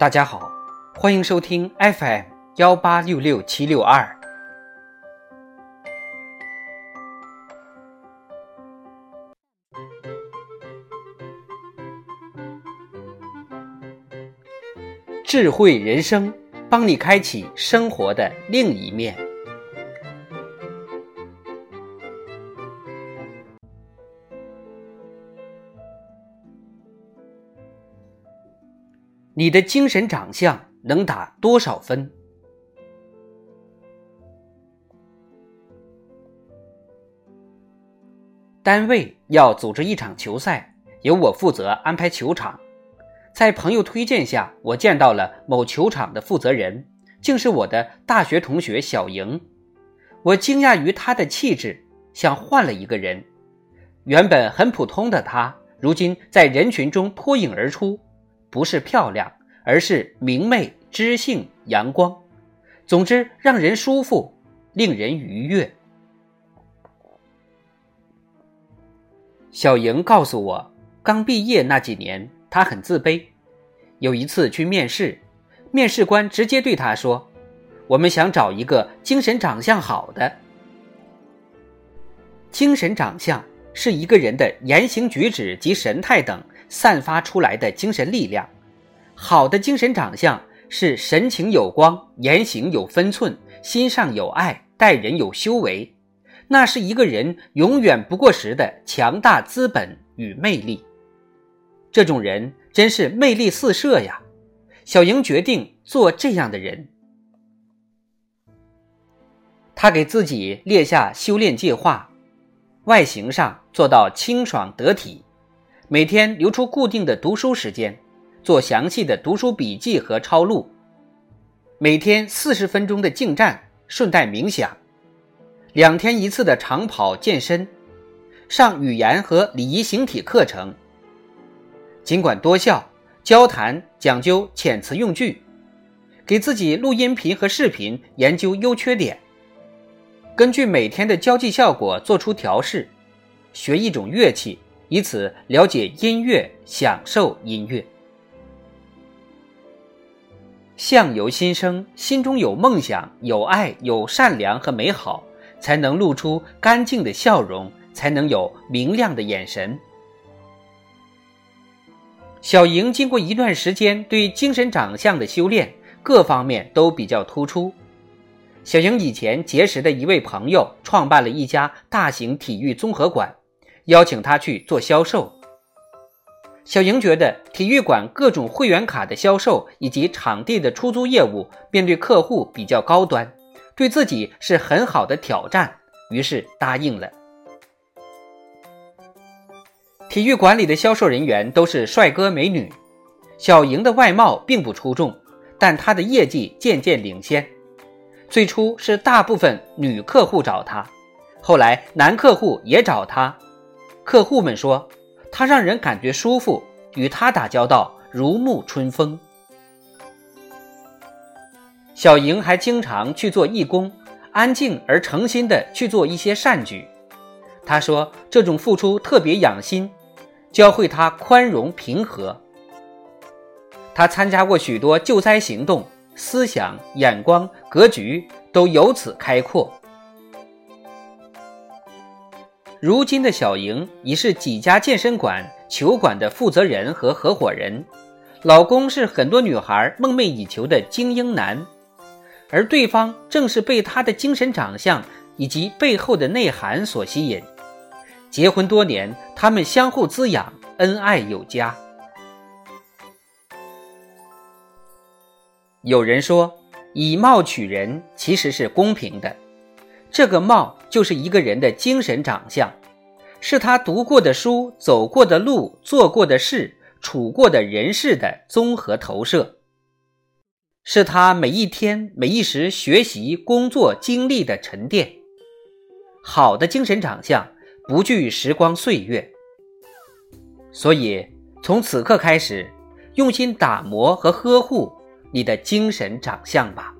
大家好，欢迎收听 FM 幺八六六七六二。智慧人生，帮你开启生活的另一面。你的精神长相能打多少分？单位要组织一场球赛，由我负责安排球场。在朋友推荐下，我见到了某球场的负责人，竟是我的大学同学小莹。我惊讶于她的气质，像换了一个人。原本很普通的她，如今在人群中脱颖而出。不是漂亮，而是明媚、知性、阳光，总之让人舒服，令人愉悦。小莹告诉我，刚毕业那几年，她很自卑。有一次去面试，面试官直接对她说：“我们想找一个精神长相好的。精神长相是一个人的言行举止及神态等。”散发出来的精神力量，好的精神长相是神情有光，言行有分寸，心上有爱，待人有修为，那是一个人永远不过时的强大资本与魅力。这种人真是魅力四射呀！小莹决定做这样的人。他给自己列下修炼计划，外形上做到清爽得体。每天留出固定的读书时间，做详细的读书笔记和抄录。每天四十分钟的静站，顺带冥想。两天一次的长跑健身，上语言和礼仪形体课程。尽管多笑，交谈讲究遣词用句，给自己录音频和视频，研究优缺点。根据每天的交际效果做出调试，学一种乐器。以此了解音乐，享受音乐。相由心生，心中有梦想、有爱、有善良和美好，才能露出干净的笑容，才能有明亮的眼神。小莹经过一段时间对精神长相的修炼，各方面都比较突出。小莹以前结识的一位朋友，创办了一家大型体育综合馆。邀请他去做销售。小莹觉得体育馆各种会员卡的销售以及场地的出租业务，面对客户比较高端，对自己是很好的挑战，于是答应了。体育馆里的销售人员都是帅哥美女，小莹的外貌并不出众，但她的业绩渐渐领先。最初是大部分女客户找她，后来男客户也找她。客户们说，他让人感觉舒服，与他打交道如沐春风。小莹还经常去做义工，安静而诚心的去做一些善举。她说，这种付出特别养心，教会她宽容平和。她参加过许多救灾行动，思想、眼光、格局都由此开阔。如今的小莹已是几家健身馆、球馆的负责人和合伙人，老公是很多女孩梦寐以求的精英男，而对方正是被他的精神长相以及背后的内涵所吸引。结婚多年，他们相互滋养，恩爱有加。有人说，以貌取人其实是公平的。这个貌就是一个人的精神长相，是他读过的书、走过的路、做过的事、处过的人事的综合投射，是他每一天每一时学习、工作经历的沉淀。好的精神长相不惧时光岁月，所以从此刻开始，用心打磨和呵护你的精神长相吧。